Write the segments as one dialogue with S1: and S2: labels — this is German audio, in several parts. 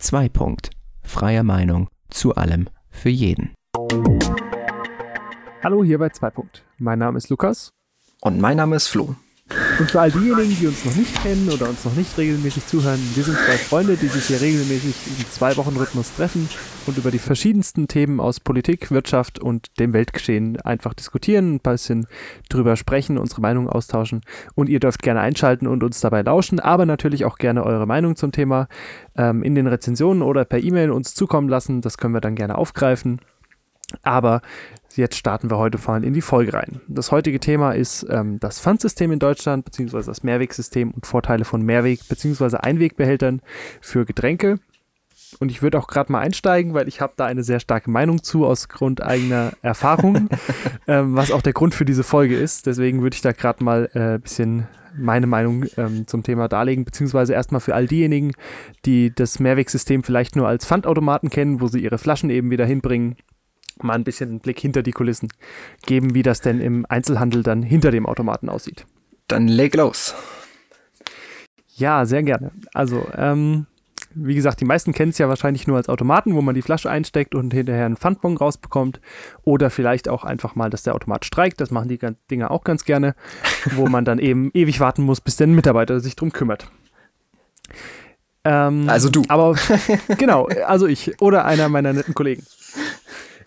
S1: 2. Punkt. Freie Meinung zu allem für jeden.
S2: Hallo hier bei 2 Punkt. Mein Name ist Lukas.
S3: Und mein Name ist Flo.
S2: Und für all diejenigen, die uns noch nicht kennen oder uns noch nicht regelmäßig zuhören, wir sind zwei Freunde, die sich hier regelmäßig im Zwei-Wochen-Rhythmus treffen und über die verschiedensten Themen aus Politik, Wirtschaft und dem Weltgeschehen einfach diskutieren, ein bisschen drüber sprechen, unsere Meinung austauschen. Und ihr dürft gerne einschalten und uns dabei lauschen, aber natürlich auch gerne eure Meinung zum Thema ähm, in den Rezensionen oder per E-Mail uns zukommen lassen. Das können wir dann gerne aufgreifen. Aber Jetzt starten wir heute mal in die Folge rein. Das heutige Thema ist ähm, das Pfandsystem in Deutschland, beziehungsweise das Mehrwegsystem und Vorteile von Mehrweg- bzw. Einwegbehältern für Getränke. Und ich würde auch gerade mal einsteigen, weil ich habe da eine sehr starke Meinung zu aus Grund eigener Erfahrungen, ähm, was auch der Grund für diese Folge ist. Deswegen würde ich da gerade mal ein äh, bisschen meine Meinung ähm, zum Thema darlegen, beziehungsweise erstmal für all diejenigen, die das Mehrwegsystem vielleicht nur als Pfandautomaten kennen, wo sie ihre Flaschen eben wieder hinbringen mal ein bisschen einen Blick hinter die Kulissen geben, wie das denn im Einzelhandel dann hinter dem Automaten aussieht.
S3: Dann leg los.
S2: Ja, sehr gerne. Also, ähm, wie gesagt, die meisten kennen es ja wahrscheinlich nur als Automaten, wo man die Flasche einsteckt und hinterher einen Pfandbon rausbekommt. Oder vielleicht auch einfach mal, dass der Automat streikt. Das machen die Dinger auch ganz gerne, wo man dann eben ewig warten muss, bis der Mitarbeiter sich drum kümmert.
S3: Ähm, also du.
S2: Aber genau, also ich oder einer meiner netten Kollegen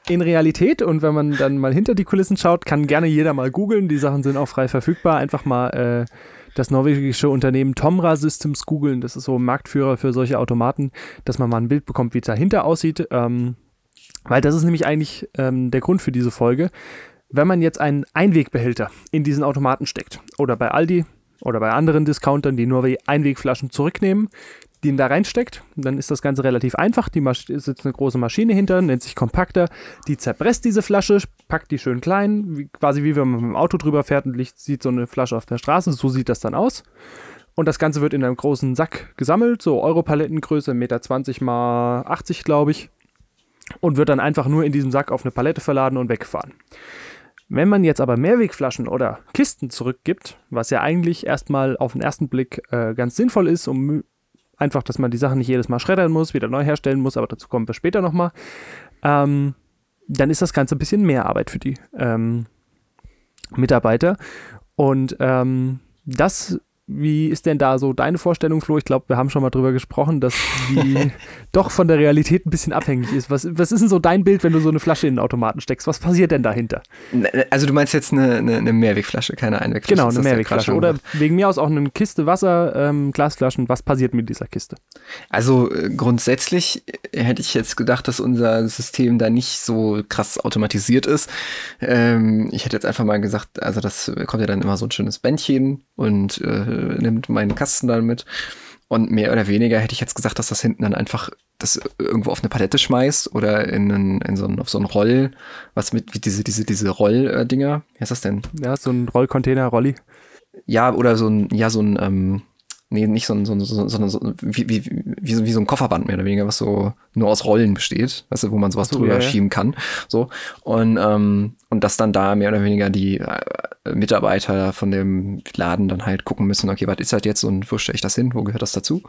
S2: in Realität und wenn man dann mal hinter die Kulissen schaut, kann gerne jeder mal googeln. Die Sachen sind auch frei verfügbar. Einfach mal äh, das norwegische Unternehmen Tomra Systems googeln. Das ist so ein Marktführer für solche Automaten, dass man mal ein Bild bekommt, wie es dahinter aussieht. Ähm, weil das ist nämlich eigentlich ähm, der Grund für diese Folge. Wenn man jetzt einen Einwegbehälter in diesen Automaten steckt oder bei Aldi oder bei anderen Discountern, die nur Einwegflaschen zurücknehmen, die ihn da reinsteckt. Dann ist das Ganze relativ einfach. Die Masch ist jetzt eine große Maschine hinter, nennt sich Kompakter. Die zerpresst diese Flasche, packt die schön klein, wie, quasi wie wenn man mit dem Auto drüber fährt und sieht so eine Flasche auf der Straße. So sieht das dann aus. Und das Ganze wird in einem großen Sack gesammelt, so Europalettengröße, 1,20 Meter mal 80, glaube ich. Und wird dann einfach nur in diesem Sack auf eine Palette verladen und weggefahren. Wenn man jetzt aber Mehrwegflaschen oder Kisten zurückgibt, was ja eigentlich erstmal auf den ersten Blick äh, ganz sinnvoll ist, um Einfach, dass man die Sachen nicht jedes Mal schreddern muss, wieder neu herstellen muss, aber dazu kommen wir später nochmal. Ähm, dann ist das Ganze ein bisschen mehr Arbeit für die ähm, Mitarbeiter. Und ähm, das wie ist denn da so deine Vorstellung, Flo? Ich glaube, wir haben schon mal drüber gesprochen, dass die doch von der Realität ein bisschen abhängig ist. Was, was ist denn so dein Bild, wenn du so eine Flasche in den Automaten steckst? Was passiert denn dahinter?
S3: Ne, ne, also du meinst jetzt eine, eine, eine Mehrwegflasche, keine Einwegflasche?
S2: Genau, eine Mehrwegflasche. Oder wegen mir aus auch eine Kiste Wasser, ähm, Glasflaschen. Was passiert mit dieser Kiste?
S3: Also äh, grundsätzlich hätte ich jetzt gedacht, dass unser System da nicht so krass automatisiert ist. Ähm, ich hätte jetzt einfach mal gesagt, also das kommt ja dann immer so ein schönes Bändchen und äh, nimmt meinen Kasten dann mit. Und mehr oder weniger hätte ich jetzt gesagt, dass das hinten dann einfach das irgendwo auf eine Palette schmeißt oder in, einen, in so einen, auf so einen Roll, was mit wie diese, diese, diese Rolldinger. Wie heißt das denn?
S2: Ja, so ein Rollcontainer, Rolli.
S3: Ja, oder so ein, ja, so ein, ähm, nee, nicht so ein, so ein, so, so, so wie, wie, wie, so, wie so ein Kofferband mehr oder weniger, was so nur aus Rollen besteht, weißt du, wo man sowas so, drüber ja, schieben kann. So. Und, ähm, und dass dann da mehr oder weniger die äh, Mitarbeiter von dem Laden dann halt gucken müssen, okay, was ist das jetzt und wo stelle ich das hin, wo gehört das dazu?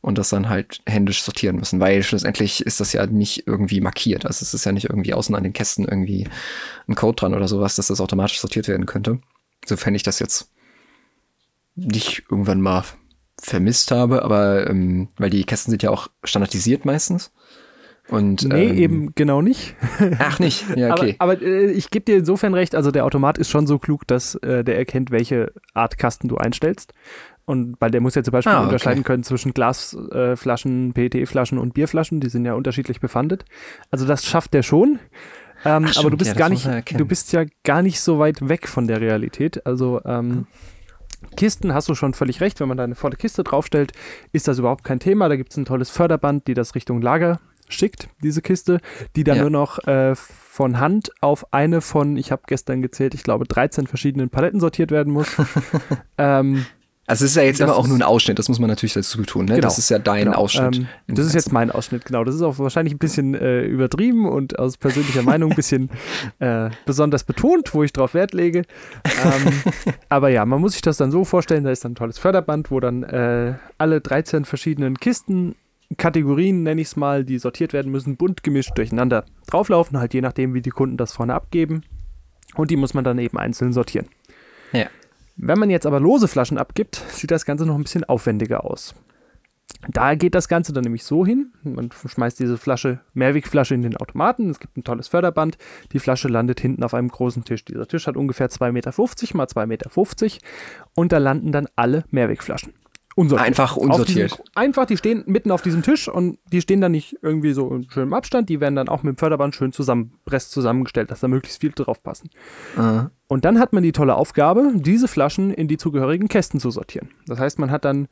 S3: Und das dann halt händisch sortieren müssen, weil schlussendlich ist das ja nicht irgendwie markiert. Also es ist ja nicht irgendwie außen an den Kästen irgendwie ein Code dran oder sowas, dass das automatisch sortiert werden könnte. So fände ich das jetzt nicht irgendwann mal vermisst habe, aber ähm, weil die Kästen sind ja auch standardisiert meistens. Und,
S2: nee, ähm, eben genau nicht.
S3: Ach nicht, ja, okay.
S2: Aber, aber äh, ich gebe dir insofern recht, also der Automat ist schon so klug, dass äh, der erkennt, welche Art Kasten du einstellst. Und weil der muss ja zum Beispiel ah, okay. unterscheiden können zwischen Glasflaschen, äh, PET-Flaschen und Bierflaschen, die sind ja unterschiedlich befandet. Also das schafft der schon. Ähm, Ach, aber du bist ja, gar nicht, du bist ja gar nicht so weit weg von der Realität. Also ähm, Kisten hast du schon völlig recht. Wenn man da eine volle Kiste draufstellt, ist das überhaupt kein Thema. Da gibt es ein tolles Förderband, die das Richtung Lager schickt, diese Kiste, die dann ja. nur noch äh, von Hand auf eine von, ich habe gestern gezählt, ich glaube 13 verschiedenen Paletten sortiert werden muss. ähm,
S3: also es ist ja jetzt immer auch nur ein Ausschnitt, das muss man natürlich dazu tun. Ne? Genau, das ist ja dein
S2: genau.
S3: Ausschnitt.
S2: Ähm, das ist jetzt mein Ausschnitt, genau. Das ist auch wahrscheinlich ein bisschen äh, übertrieben und aus persönlicher Meinung ein bisschen äh, besonders betont, wo ich drauf Wert lege. Ähm, aber ja, man muss sich das dann so vorstellen, da ist dann ein tolles Förderband, wo dann äh, alle 13 verschiedenen Kisten Kategorien, nenne ich es mal, die sortiert werden müssen, bunt gemischt durcheinander drauflaufen, halt je nachdem, wie die Kunden das vorne abgeben. Und die muss man dann eben einzeln sortieren.
S3: Ja.
S2: Wenn man jetzt aber lose Flaschen abgibt, sieht das Ganze noch ein bisschen aufwendiger aus. Da geht das Ganze dann nämlich so hin. Man schmeißt diese Flasche, Mehrwegflasche in den Automaten. Es gibt ein tolles Förderband. Die Flasche landet hinten auf einem großen Tisch. Dieser Tisch hat ungefähr 2,50 Meter mal 2,50 Meter. Und da landen dann alle Mehrwegflaschen.
S3: Unsortiert. Einfach unsortiert.
S2: Diesem, einfach, die stehen mitten auf diesem Tisch und die stehen dann nicht irgendwie so in schönem Abstand. Die werden dann auch mit dem Förderband schön zusammenpresst zusammengestellt, dass da möglichst viel drauf passen. Mhm. Und dann hat man die tolle Aufgabe, diese Flaschen in die zugehörigen Kästen zu sortieren. Das heißt, man hat dann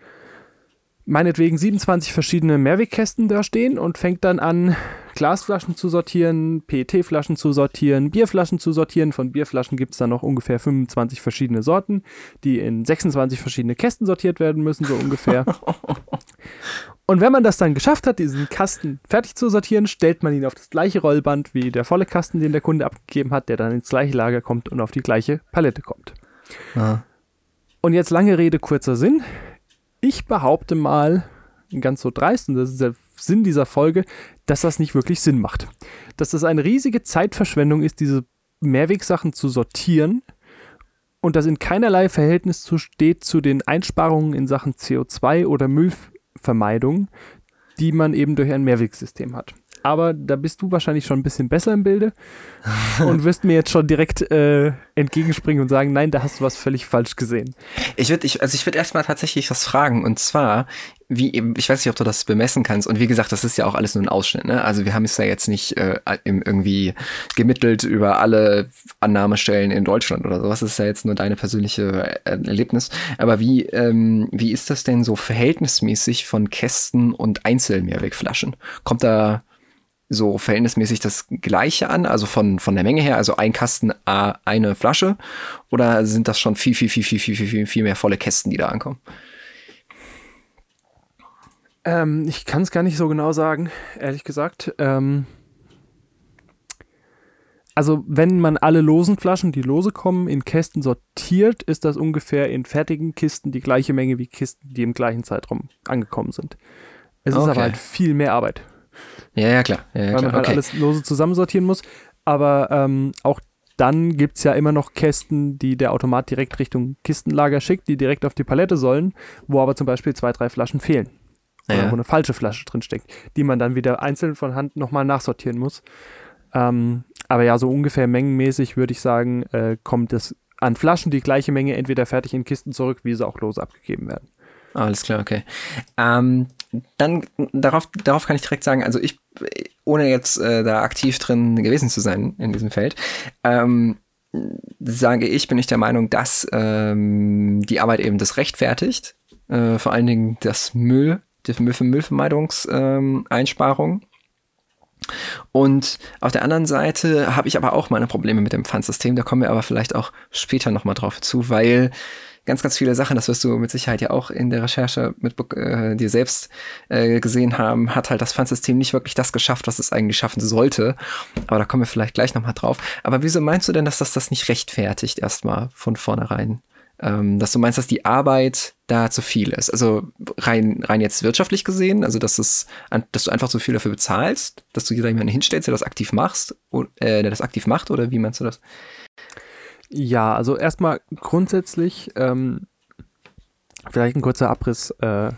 S2: meinetwegen 27 verschiedene Mehrwegkästen da stehen und fängt dann an, Glasflaschen zu sortieren, PET-Flaschen zu sortieren, Bierflaschen zu sortieren. Von Bierflaschen gibt es dann noch ungefähr 25 verschiedene Sorten, die in 26 verschiedene Kästen sortiert werden müssen, so ungefähr. und wenn man das dann geschafft hat, diesen Kasten fertig zu sortieren, stellt man ihn auf das gleiche Rollband wie der volle Kasten, den der Kunde abgegeben hat, der dann ins gleiche Lager kommt und auf die gleiche Palette kommt. Aha. Und jetzt lange Rede, kurzer Sinn. Ich behaupte mal, ganz so dreist, und das ist der Sinn dieser Folge, dass das nicht wirklich Sinn macht. Dass das eine riesige Zeitverschwendung ist, diese Mehrwegsachen zu sortieren und das in keinerlei Verhältnis steht zu den Einsparungen in Sachen CO2 oder Müllvermeidung, die man eben durch ein Mehrwegsystem hat aber da bist du wahrscheinlich schon ein bisschen besser im Bilde und wirst mir jetzt schon direkt äh, entgegenspringen und sagen, nein, da hast du was völlig falsch gesehen.
S3: Ich würde, ich, also ich würde erstmal tatsächlich was fragen und zwar, wie eben, ich weiß nicht, ob du das bemessen kannst und wie gesagt, das ist ja auch alles nur ein Ausschnitt, ne? Also wir haben es ja jetzt nicht äh, irgendwie gemittelt über alle Annahmestellen in Deutschland oder sowas, das ist ja jetzt nur deine persönliche äh, Erlebnis, aber wie, ähm, wie ist das denn so verhältnismäßig von Kästen und Einzelmehrwegflaschen? Kommt da so verhältnismäßig das Gleiche an, also von, von der Menge her, also ein Kasten A, eine Flasche, oder sind das schon viel, viel, viel, viel, viel, viel, viel, viel mehr volle Kästen, die da ankommen?
S2: Ähm, ich kann es gar nicht so genau sagen, ehrlich gesagt. Ähm, also wenn man alle losen Flaschen, die lose kommen, in Kästen sortiert, ist das ungefähr in fertigen Kisten die gleiche Menge wie Kisten, die im gleichen Zeitraum angekommen sind. Es ist okay. aber halt viel mehr Arbeit.
S3: Ja, ja, klar. Ja, ja,
S2: weil man halt
S3: okay.
S2: alles lose zusammensortieren muss. Aber ähm, auch dann gibt es ja immer noch Kästen, die der Automat direkt Richtung Kistenlager schickt, die direkt auf die Palette sollen, wo aber zum Beispiel zwei, drei Flaschen fehlen. Oder ja. wo eine falsche Flasche drin steckt, die man dann wieder einzeln von Hand nochmal nachsortieren muss. Ähm, aber ja, so ungefähr mengenmäßig würde ich sagen, äh, kommt es an Flaschen die gleiche Menge entweder fertig in Kisten zurück, wie sie auch lose abgegeben werden.
S3: Alles klar, okay. Ähm, dann darauf, darauf kann ich direkt sagen, also ich, ohne jetzt äh, da aktiv drin gewesen zu sein in diesem Feld, ähm, sage ich, bin ich der Meinung, dass ähm, die Arbeit eben das rechtfertigt, äh, vor allen Dingen das Müll, die Müll Müllvermeidungseinsparung. Ähm, und auf der anderen Seite habe ich aber auch meine Probleme mit dem Pfandsystem. Da kommen wir aber vielleicht auch später nochmal drauf zu, weil ganz, ganz viele Sachen, das wirst du mit Sicherheit ja auch in der Recherche mit äh, dir selbst äh, gesehen haben, hat halt das Pfandsystem nicht wirklich das geschafft, was es eigentlich schaffen sollte. Aber da kommen wir vielleicht gleich nochmal drauf. Aber wieso meinst du denn, dass das das nicht rechtfertigt, erstmal von vornherein? Ähm, dass du meinst, dass die Arbeit da zu viel ist. Also rein, rein jetzt wirtschaftlich gesehen, also dass es, dass du einfach zu viel dafür bezahlst, dass du dir da jemanden hinstellst, der das aktiv machst, äh, der das aktiv macht, oder wie meinst du das?
S2: Ja, also erstmal grundsätzlich ähm, vielleicht ein kurzer Abriss, äh,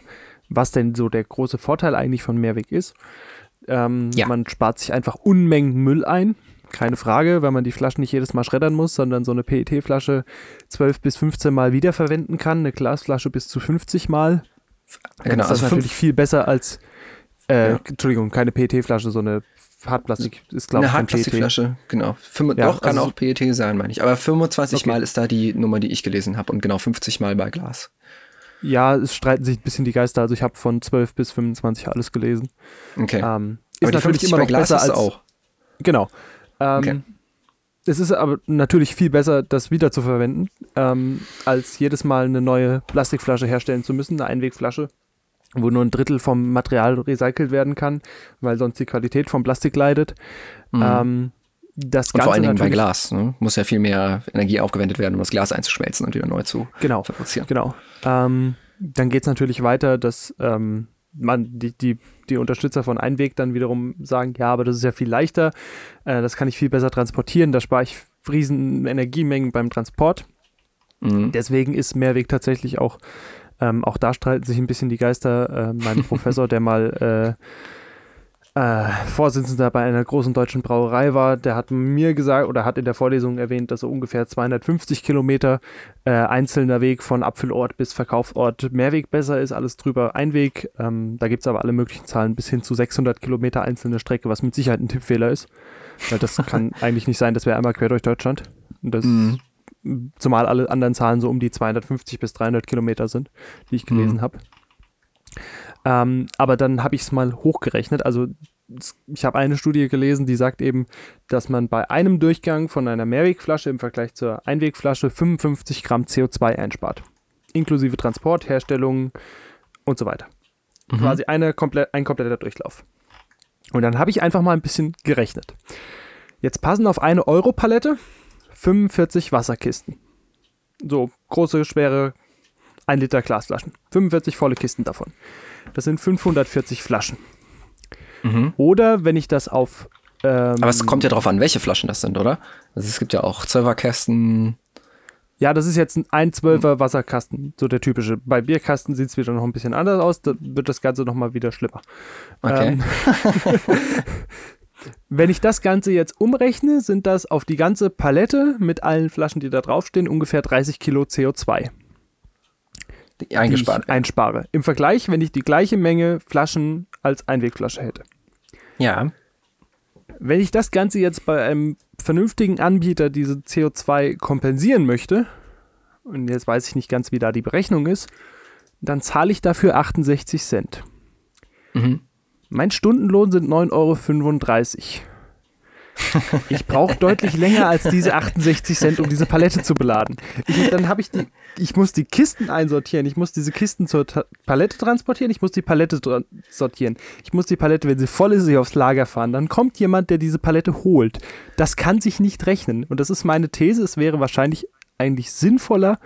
S2: was denn so der große Vorteil eigentlich von Mehrweg ist. Ähm, ja. Man spart sich einfach Unmengen Müll ein. Keine Frage, weil man die Flaschen nicht jedes Mal schreddern muss, sondern so eine PET-Flasche 12 bis 15 Mal wiederverwenden kann, eine Glasflasche bis zu 50 Mal. Genau, das ist also natürlich viel besser als, äh, ja. Entschuldigung, keine PET-Flasche, so eine Hartplastik ist, glaube
S3: ich, Eine Hartplastikflasche, genau. Fünf, ja, doch, kann also auch PET sein, meine ich. Aber 25 okay. Mal ist da die Nummer, die ich gelesen habe und genau 50 Mal bei Glas.
S2: Ja, es streiten sich ein bisschen die Geister. Also ich habe von 12 bis 25 alles gelesen.
S3: Okay.
S2: Ähm, ist natürlich immer noch besser als
S3: auch.
S2: Genau. Ähm, okay. Es ist aber natürlich viel besser, das wieder zu verwenden, ähm, als jedes Mal eine neue Plastikflasche herstellen zu müssen, eine Einwegflasche wo nur ein Drittel vom Material recycelt werden kann, weil sonst die Qualität vom Plastik leidet. Mhm. Ähm, das
S3: und vor allen Dingen bei Glas. Ne? Muss ja viel mehr Energie aufgewendet werden, um das Glas einzuschmelzen und wieder neu zu
S2: genau,
S3: fabrizieren.
S2: Genau. Ähm, dann geht es natürlich weiter, dass ähm, man, die, die, die Unterstützer von Einweg dann wiederum sagen, ja, aber das ist ja viel leichter, äh, das kann ich viel besser transportieren, da spare ich riesen Energiemengen beim Transport. Mhm. Deswegen ist Mehrweg tatsächlich auch, ähm, auch da streiten sich ein bisschen die Geister. Äh, mein Professor, der mal äh, äh, Vorsitzender bei einer großen deutschen Brauerei war, der hat mir gesagt oder hat in der Vorlesung erwähnt, dass so ungefähr 250 Kilometer äh, einzelner Weg von Abfüllort bis Verkaufsort Mehrweg besser ist, alles drüber Einweg. Ähm, da gibt es aber alle möglichen Zahlen bis hin zu 600 Kilometer einzelne Strecke, was mit Sicherheit ein Tippfehler ist. Weil das kann eigentlich nicht sein, das wäre einmal quer durch Deutschland. Das, mhm. Zumal alle anderen Zahlen so um die 250 bis 300 Kilometer sind, die ich gelesen mhm. habe. Ähm, aber dann habe ich es mal hochgerechnet. Also ich habe eine Studie gelesen, die sagt eben, dass man bei einem Durchgang von einer Mehrwegflasche im Vergleich zur Einwegflasche 55 Gramm CO2 einspart. Inklusive Transport, Herstellung und so weiter. Mhm. Quasi eine komplett, ein kompletter Durchlauf. Und dann habe ich einfach mal ein bisschen gerechnet. Jetzt passen auf eine Euro-Palette 45 Wasserkisten. So große, schwere 1 Liter Glasflaschen. 45 volle Kisten davon. Das sind 540 Flaschen. Mhm. Oder wenn ich das auf.
S3: Ähm, Aber es kommt ja darauf an, welche Flaschen das sind, oder? Also es gibt ja auch Zwölferkästen.
S2: Ja, das ist jetzt ein 12er Wasserkasten, so der typische. Bei Bierkasten sieht es wieder noch ein bisschen anders aus, da wird das Ganze nochmal wieder schlimmer. Okay. Ähm, wenn ich das Ganze jetzt umrechne, sind das auf die ganze Palette mit allen Flaschen, die da draufstehen, ungefähr 30 Kilo CO2
S3: eingespart.
S2: Die ich einspare. Im Vergleich, wenn ich die gleiche Menge Flaschen als Einwegflasche hätte.
S3: Ja.
S2: Wenn ich das Ganze jetzt bei einem vernünftigen Anbieter diese CO2 kompensieren möchte, und jetzt weiß ich nicht ganz, wie da die Berechnung ist, dann zahle ich dafür 68 Cent. Mhm. Mein Stundenlohn sind 9,35 Euro. Ich brauche deutlich länger als diese 68 Cent, um diese Palette zu beladen. Ich, dann habe ich die, ich muss die Kisten einsortieren, ich muss diese Kisten zur Ta Palette transportieren, ich muss die Palette sortieren. Ich muss die Palette, wenn sie voll ist, aufs Lager fahren. Dann kommt jemand, der diese Palette holt. Das kann sich nicht rechnen. Und das ist meine These. Es wäre wahrscheinlich eigentlich sinnvoller,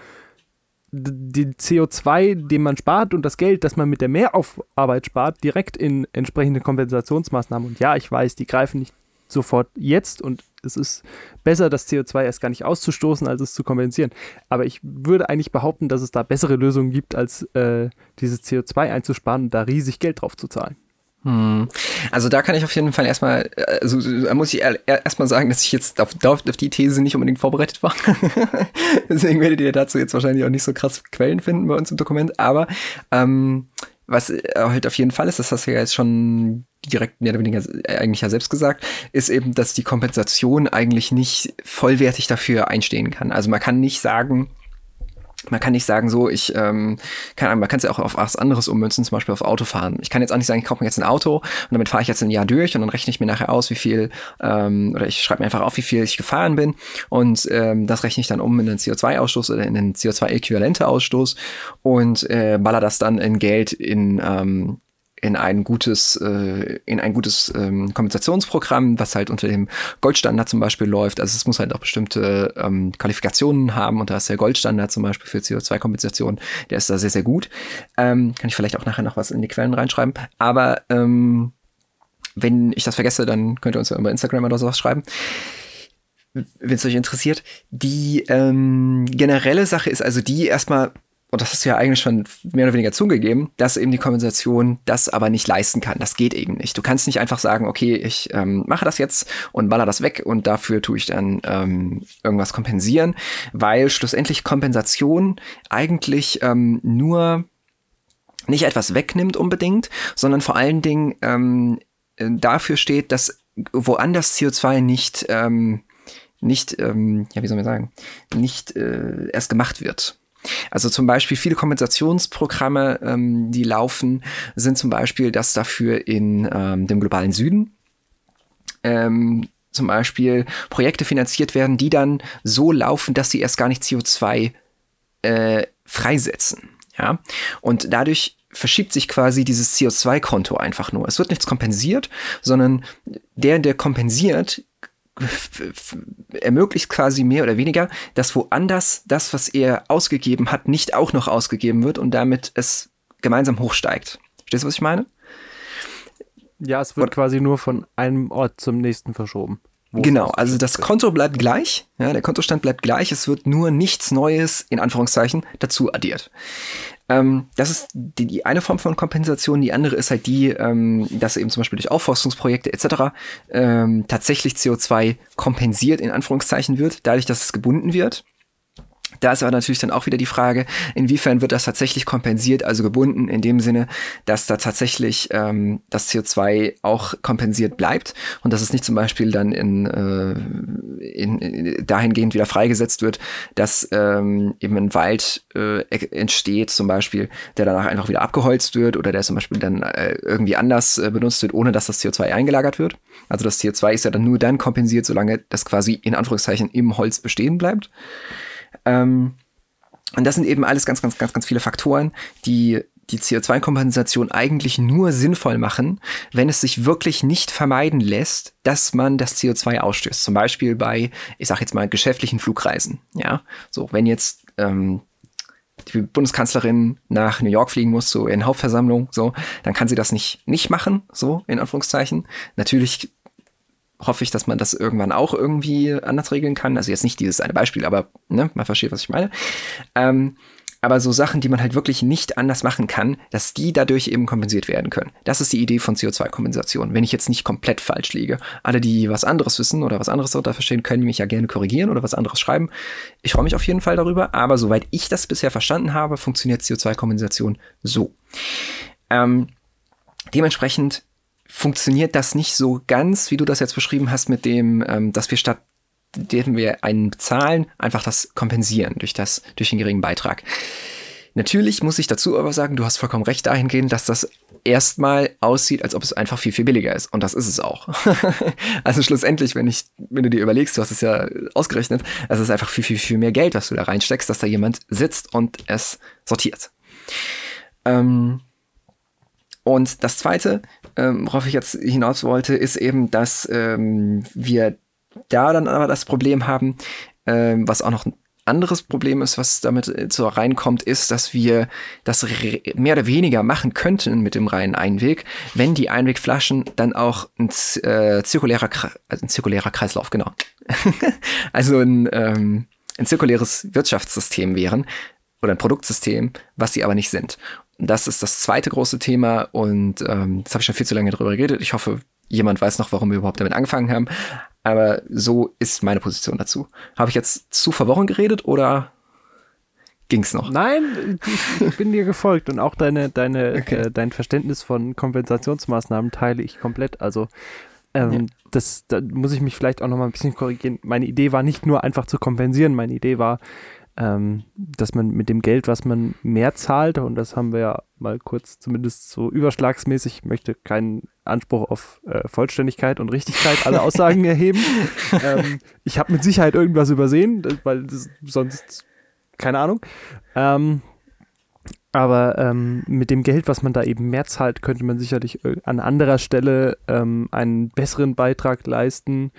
S2: den CO2, den man spart und das Geld, das man mit der Mehrarbeit spart, direkt in entsprechende Kompensationsmaßnahmen. Und ja, ich weiß, die greifen nicht sofort jetzt und es ist besser, das CO2 erst gar nicht auszustoßen, als es zu kompensieren. Aber ich würde eigentlich behaupten, dass es da bessere Lösungen gibt, als äh, dieses CO2 einzusparen und da riesig Geld drauf zu zahlen.
S3: Hm. Also da kann ich auf jeden Fall erstmal, also muss ich erstmal sagen, dass ich jetzt auf, auf, die These nicht unbedingt vorbereitet war. Deswegen werdet ihr dazu jetzt wahrscheinlich auch nicht so krass Quellen finden bei uns im Dokument. Aber ähm, was halt auf jeden Fall ist, das hast du ja jetzt schon direkt mehr oder weniger eigentlich ja selbst gesagt, ist eben, dass die Kompensation eigentlich nicht vollwertig dafür einstehen kann. Also man kann nicht sagen, man kann nicht sagen, so, ich, ähm, keine Ahnung, man kann es ja auch auf was anderes ummünzen, zum Beispiel auf Autofahren. Ich kann jetzt auch nicht sagen, ich kaufe mir jetzt ein Auto und damit fahre ich jetzt ein Jahr durch und dann rechne ich mir nachher aus, wie viel, ähm, oder ich schreibe mir einfach auf, wie viel ich gefahren bin und ähm, das rechne ich dann um in den CO2-Ausstoß oder in den CO2-äquivalente Ausstoß und äh, baller das dann in Geld in, ähm, in ein gutes, äh, in ein gutes ähm, Kompensationsprogramm, was halt unter dem Goldstandard zum Beispiel läuft. Also es muss halt auch bestimmte ähm, Qualifikationen haben und da ist der Goldstandard zum Beispiel für CO2-Kompensation, der ist da sehr, sehr gut. Ähm, kann ich vielleicht auch nachher noch was in die Quellen reinschreiben. Aber ähm, wenn ich das vergesse, dann könnt ihr uns ja über Instagram oder sowas schreiben wenn es euch interessiert. Die ähm, generelle Sache ist also die erstmal und das hast du ja eigentlich schon mehr oder weniger zugegeben, dass eben die Kompensation das aber nicht leisten kann. Das geht eben nicht. Du kannst nicht einfach sagen, okay, ich ähm, mache das jetzt und baller das weg und dafür tue ich dann ähm, irgendwas kompensieren, weil schlussendlich Kompensation eigentlich ähm, nur nicht etwas wegnimmt unbedingt, sondern vor allen Dingen ähm, dafür steht, dass woanders CO2 nicht, ähm, nicht, ähm, ja, wie soll man sagen, nicht äh, erst gemacht wird. Also zum Beispiel viele Kompensationsprogramme, ähm, die laufen, sind zum Beispiel das dafür in ähm, dem globalen Süden. Ähm, zum Beispiel Projekte finanziert werden, die dann so laufen, dass sie erst gar nicht CO2 äh, freisetzen. Ja? Und dadurch verschiebt sich quasi dieses CO2-Konto einfach nur. Es wird nichts kompensiert, sondern der, der kompensiert, ermöglicht quasi mehr oder weniger, dass woanders das, was er ausgegeben hat, nicht auch noch ausgegeben wird und damit es gemeinsam hochsteigt. Verstehst du, was ich meine?
S2: Ja, es wird Oder, quasi nur von einem Ort zum nächsten verschoben.
S3: Genau, also das Konto bleibt gleich, ja, der Kontostand bleibt gleich, es wird nur nichts Neues, in Anführungszeichen, dazu addiert. Ähm, das ist die, die, eine Form von Kompensation. Die andere ist halt die, ähm, dass eben zum Beispiel durch Aufforstungsprojekte etc. Ähm, tatsächlich CO2 kompensiert in Anführungszeichen wird, dadurch, dass es gebunden wird. Da ist aber natürlich dann auch wieder die Frage, inwiefern wird das tatsächlich kompensiert, also gebunden, in dem Sinne, dass da tatsächlich ähm, das CO2 auch kompensiert bleibt und dass es nicht zum Beispiel dann in, äh, in, in dahingehend wieder freigesetzt wird, dass ähm, eben ein Wald äh, entsteht, zum Beispiel, der danach einfach wieder abgeholzt wird oder der zum Beispiel dann äh, irgendwie anders äh, benutzt wird, ohne dass das CO2 eingelagert wird. Also das CO2 ist ja dann nur dann kompensiert, solange das quasi in Anführungszeichen im Holz bestehen bleibt. Ähm, und das sind eben alles ganz, ganz, ganz, ganz viele Faktoren, die die CO2-Kompensation eigentlich nur sinnvoll machen, wenn es sich wirklich nicht vermeiden lässt, dass man das CO2 ausstößt. Zum Beispiel bei, ich sag jetzt mal, geschäftlichen Flugreisen. Ja, so, wenn jetzt ähm, die Bundeskanzlerin nach New York fliegen muss, so in Hauptversammlung, so, dann kann sie das nicht, nicht machen, so, in Anführungszeichen. Natürlich hoffe ich, dass man das irgendwann auch irgendwie anders regeln kann. Also jetzt nicht dieses eine Beispiel, aber ne, man versteht, was ich meine. Ähm, aber so Sachen, die man halt wirklich nicht anders machen kann, dass die dadurch eben kompensiert werden können. Das ist die Idee von CO2-Kompensation, wenn ich jetzt nicht komplett falsch liege. Alle, die was anderes wissen oder was anderes darunter verstehen, können mich ja gerne korrigieren oder was anderes schreiben. Ich freue mich auf jeden Fall darüber, aber soweit ich das bisher verstanden habe, funktioniert CO2-Kompensation so. Ähm, dementsprechend funktioniert das nicht so ganz, wie du das jetzt beschrieben hast, mit dem, ähm, dass wir statt dem wir einen bezahlen, einfach das kompensieren durch das, durch den geringen Beitrag. Natürlich muss ich dazu aber sagen, du hast vollkommen recht dahingehend, dass das erstmal aussieht, als ob es einfach viel, viel billiger ist. Und das ist es auch. also schlussendlich, wenn ich, wenn du dir überlegst, du hast es ja ausgerechnet, es ist einfach viel, viel, viel mehr Geld, was du da reinsteckst, dass da jemand sitzt und es sortiert. Ähm, und das zweite, ähm, worauf ich jetzt hinaus wollte, ist eben, dass ähm, wir da dann aber das Problem haben, ähm, was auch noch ein anderes Problem ist, was damit äh, so reinkommt, ist, dass wir das mehr oder weniger machen könnten mit dem reinen Einweg, wenn die Einwegflaschen dann auch ein, äh, zirkulärer, also ein zirkulärer Kreislauf, genau. also ein, ähm, ein zirkuläres Wirtschaftssystem wären oder ein Produktsystem, was sie aber nicht sind. Das ist das zweite große Thema und ähm, das habe ich schon viel zu lange drüber geredet. Ich hoffe, jemand weiß noch, warum wir überhaupt damit angefangen haben. Aber so ist meine Position dazu. Habe ich jetzt zu verworren geredet oder ging's noch?
S2: Nein, ich, ich bin dir gefolgt und auch deine, deine, okay. äh, dein Verständnis von Kompensationsmaßnahmen teile ich komplett. Also ähm, ja. das, da muss ich mich vielleicht auch noch mal ein bisschen korrigieren. Meine Idee war nicht nur einfach zu kompensieren, meine Idee war, ähm, dass man mit dem Geld, was man mehr zahlt, und das haben wir ja mal kurz zumindest so überschlagsmäßig, möchte keinen Anspruch auf äh, Vollständigkeit und Richtigkeit alle Aussagen erheben. Ähm, ich habe mit Sicherheit irgendwas übersehen, weil sonst keine Ahnung. Ähm, aber ähm, mit dem Geld, was man da eben mehr zahlt, könnte man sicherlich an anderer Stelle ähm, einen besseren Beitrag leisten,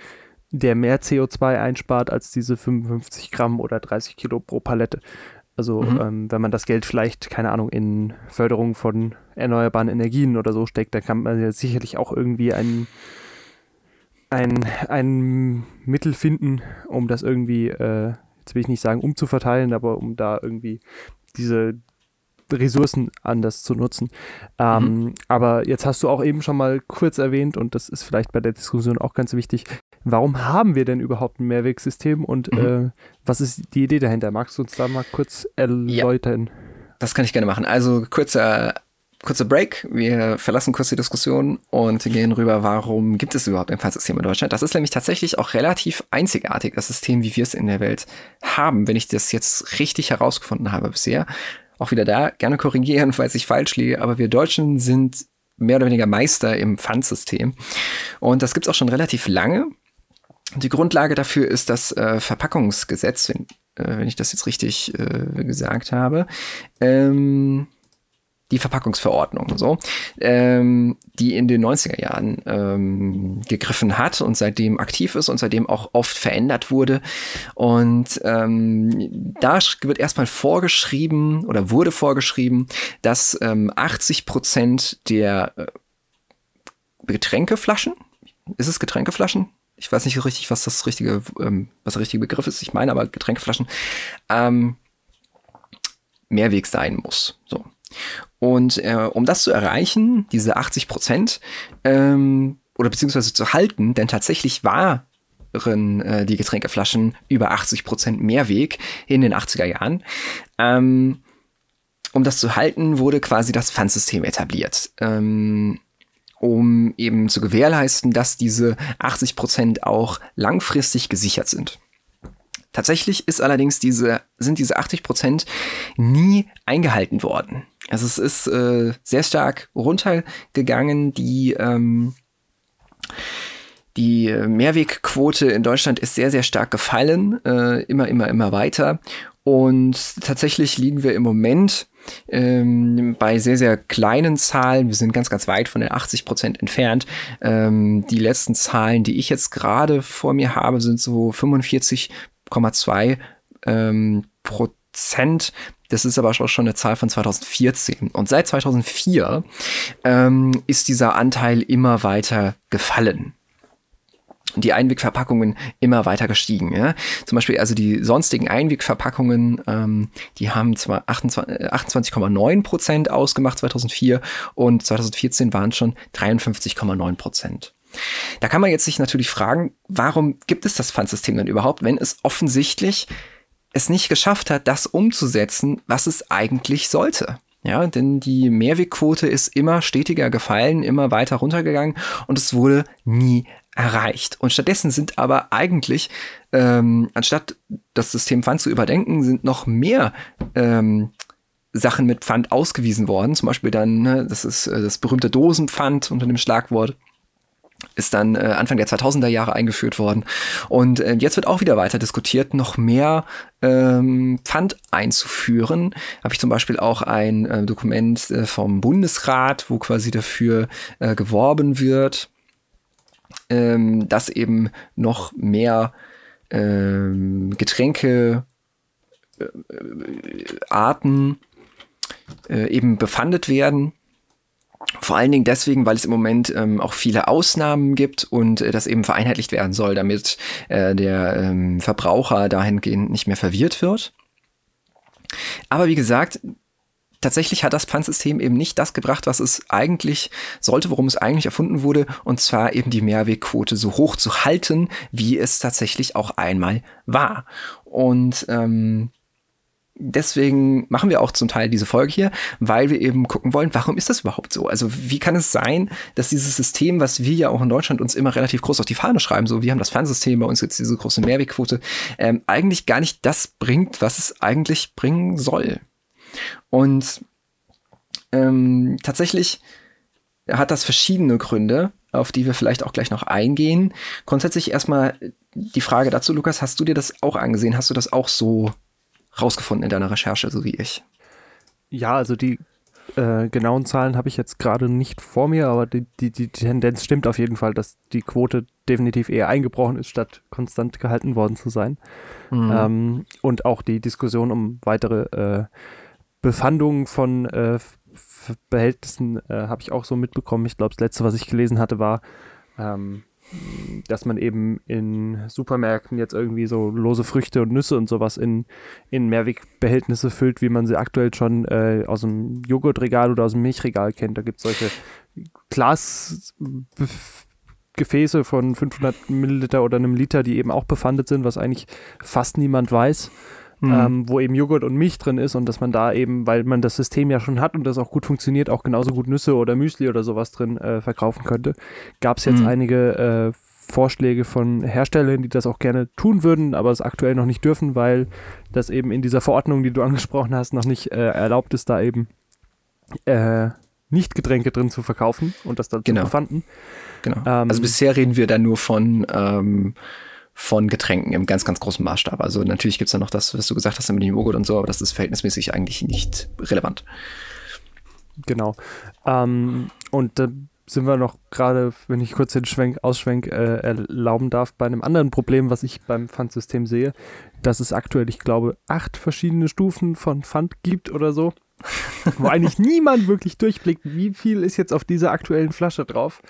S2: der mehr CO2 einspart als diese 55 Gramm oder 30 Kilo pro Palette. Also mhm. ähm, wenn man das Geld vielleicht, keine Ahnung, in Förderung von erneuerbaren Energien oder so steckt, dann kann man ja sicherlich auch irgendwie ein, ein, ein Mittel finden, um das irgendwie, äh, jetzt will ich nicht sagen umzuverteilen, aber um da irgendwie diese Ressourcen anders zu nutzen. Ähm, mhm. Aber jetzt hast du auch eben schon mal kurz erwähnt, und das ist vielleicht bei der Diskussion auch ganz wichtig, warum haben wir denn überhaupt ein Mehrwegsystem und mhm. äh, was ist die Idee dahinter? Magst du uns da mal kurz erläutern? Ja,
S3: das kann ich gerne machen. Also kurzer kurzer Break. Wir verlassen kurz die Diskussion und gehen rüber, warum gibt es überhaupt ein Pfandsystem in Deutschland? Das ist nämlich tatsächlich auch relativ einzigartig, das System, wie wir es in der Welt haben, wenn ich das jetzt richtig herausgefunden habe bisher. Auch wieder da, gerne korrigieren, falls ich falsch liege, aber wir Deutschen sind mehr oder weniger Meister im Pfandsystem. Und das gibt es auch schon relativ lange. Die Grundlage dafür ist das äh, Verpackungsgesetz, wenn, äh, wenn, ich das jetzt richtig äh, gesagt habe. Ähm, die Verpackungsverordnung, so, ähm, die in den 90er Jahren ähm, gegriffen hat und seitdem aktiv ist und seitdem auch oft verändert wurde. Und ähm, da wird erstmal vorgeschrieben oder wurde vorgeschrieben, dass ähm, 80 Prozent der äh, Getränkeflaschen, ist es Getränkeflaschen? Ich weiß nicht so richtig, was das richtige, ähm, was der richtige Begriff ist. Ich meine aber Getränkeflaschen. Ähm, Mehrweg sein muss. So. Und äh, um das zu erreichen, diese 80 Prozent, ähm, oder beziehungsweise zu halten, denn tatsächlich waren äh, die Getränkeflaschen über 80 Prozent Mehrweg in den 80er Jahren. Ähm, um das zu halten, wurde quasi das Pfandsystem etabliert. Ähm, um eben zu gewährleisten, dass diese 80 Prozent auch langfristig gesichert sind. Tatsächlich ist allerdings diese, sind diese 80 Prozent nie eingehalten worden. Also es ist äh, sehr stark runtergegangen. Die, ähm, die Mehrwegquote in Deutschland ist sehr, sehr stark gefallen. Äh, immer, immer, immer weiter. Und tatsächlich liegen wir im Moment ähm, bei sehr, sehr kleinen Zahlen. Wir sind ganz, ganz weit von den 80 Prozent entfernt. Ähm, die letzten Zahlen, die ich jetzt gerade vor mir habe, sind so 45 8,2 ähm, Prozent. Das ist aber auch schon eine Zahl von 2014. Und seit 2004 ähm, ist dieser Anteil immer weiter gefallen die Einwegverpackungen immer weiter gestiegen. Ja? Zum Beispiel also die sonstigen Einwegverpackungen, ähm, die haben zwar 28,9 Prozent ausgemacht 2004 und 2014 waren schon 53,9 Prozent. Da kann man jetzt sich natürlich fragen, warum gibt es das Pfandsystem denn überhaupt, wenn es offensichtlich es nicht geschafft hat, das umzusetzen, was es eigentlich sollte? Ja, denn die Mehrwegquote ist immer stetiger gefallen, immer weiter runtergegangen und es wurde nie erreicht. Und stattdessen sind aber eigentlich, ähm, anstatt das System Pfand zu überdenken, sind noch mehr ähm, Sachen mit Pfand ausgewiesen worden. Zum Beispiel dann, ne, das ist äh, das berühmte Dosenpfand unter dem Schlagwort ist dann äh, Anfang der 2000er Jahre eingeführt worden. Und äh, jetzt wird auch wieder weiter diskutiert, noch mehr ähm, Pfand einzuführen. Habe ich zum Beispiel auch ein äh, Dokument äh, vom Bundesrat, wo quasi dafür äh, geworben wird, ähm, dass eben noch mehr ähm, Getränke äh, äh Arten äh, eben befandet werden vor allen Dingen deswegen, weil es im Moment ähm, auch viele Ausnahmen gibt und äh, das eben vereinheitlicht werden soll, damit äh, der ähm, Verbraucher dahingehend nicht mehr verwirrt wird. Aber wie gesagt, tatsächlich hat das Pfandsystem eben nicht das gebracht, was es eigentlich sollte, worum es eigentlich erfunden wurde, und zwar eben die Mehrwegquote so hoch zu halten, wie es tatsächlich auch einmal war. Und ähm, deswegen machen wir auch zum Teil diese Folge hier, weil wir eben gucken wollen, warum ist das überhaupt so? Also wie kann es sein, dass dieses System, was wir ja auch in Deutschland uns immer relativ groß auf die Fahne schreiben, so wir haben das Fernsystem, bei uns jetzt diese große Mehrwegquote, ähm, eigentlich gar nicht das bringt, was es eigentlich bringen soll. Und ähm, tatsächlich hat das verschiedene Gründe, auf die wir vielleicht auch gleich noch eingehen. Grundsätzlich erstmal die Frage dazu, Lukas, hast du dir das auch angesehen? Hast du das auch so rausgefunden in deiner Recherche, so wie ich.
S2: Ja, also die äh, genauen Zahlen habe ich jetzt gerade nicht vor mir, aber die, die, die Tendenz stimmt auf jeden Fall, dass die Quote definitiv eher eingebrochen ist, statt konstant gehalten worden zu sein. Mhm. Ähm, und auch die Diskussion um weitere äh, Befandungen von äh, Behältnissen äh, habe ich auch so mitbekommen. Ich glaube, das letzte, was ich gelesen hatte, war, ähm, dass man eben in Supermärkten jetzt irgendwie so lose Früchte und Nüsse und sowas in, in Mehrwegbehältnisse füllt, wie man sie aktuell schon äh, aus dem Joghurtregal oder aus dem Milchregal kennt. Da gibt es solche Glasgefäße von 500 Milliliter oder einem Liter, die eben auch befandet sind, was eigentlich fast niemand weiß mhm. ähm, wo eben Joghurt und Milch drin ist und dass man da eben, weil man das System ja schon hat und das auch gut funktioniert, auch genauso gut Nüsse oder Müsli oder sowas drin äh, verkaufen könnte. Gab es jetzt mhm. einige äh, Vorschläge von Herstellern, die das auch gerne tun würden, aber es aktuell noch nicht dürfen, weil das eben in dieser Verordnung, die du angesprochen hast, noch nicht äh, erlaubt ist, da eben äh, nicht Getränke drin zu verkaufen und das dann
S3: genau.
S2: befanden.
S3: Genau. Ähm, also bisher reden wir da nur von ähm, von Getränken im ganz, ganz großen Maßstab. Also natürlich gibt es da noch das, was du gesagt hast mit dem Joghurt und so, aber das ist verhältnismäßig eigentlich nicht relevant.
S2: Genau. Ähm, und da sind wir noch gerade, wenn ich kurz den Schwenk, Ausschwenk äh, erlauben darf, bei einem anderen Problem, was ich beim Pfandsystem sehe, dass es aktuell, ich glaube, acht verschiedene Stufen von Pfand gibt oder so. Wo eigentlich niemand wirklich durchblickt, wie viel ist jetzt auf dieser aktuellen Flasche drauf,